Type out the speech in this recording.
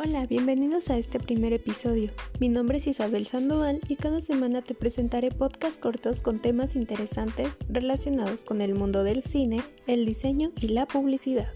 Hola, bienvenidos a este primer episodio. Mi nombre es Isabel Sandoval y cada semana te presentaré podcasts cortos con temas interesantes relacionados con el mundo del cine, el diseño y la publicidad.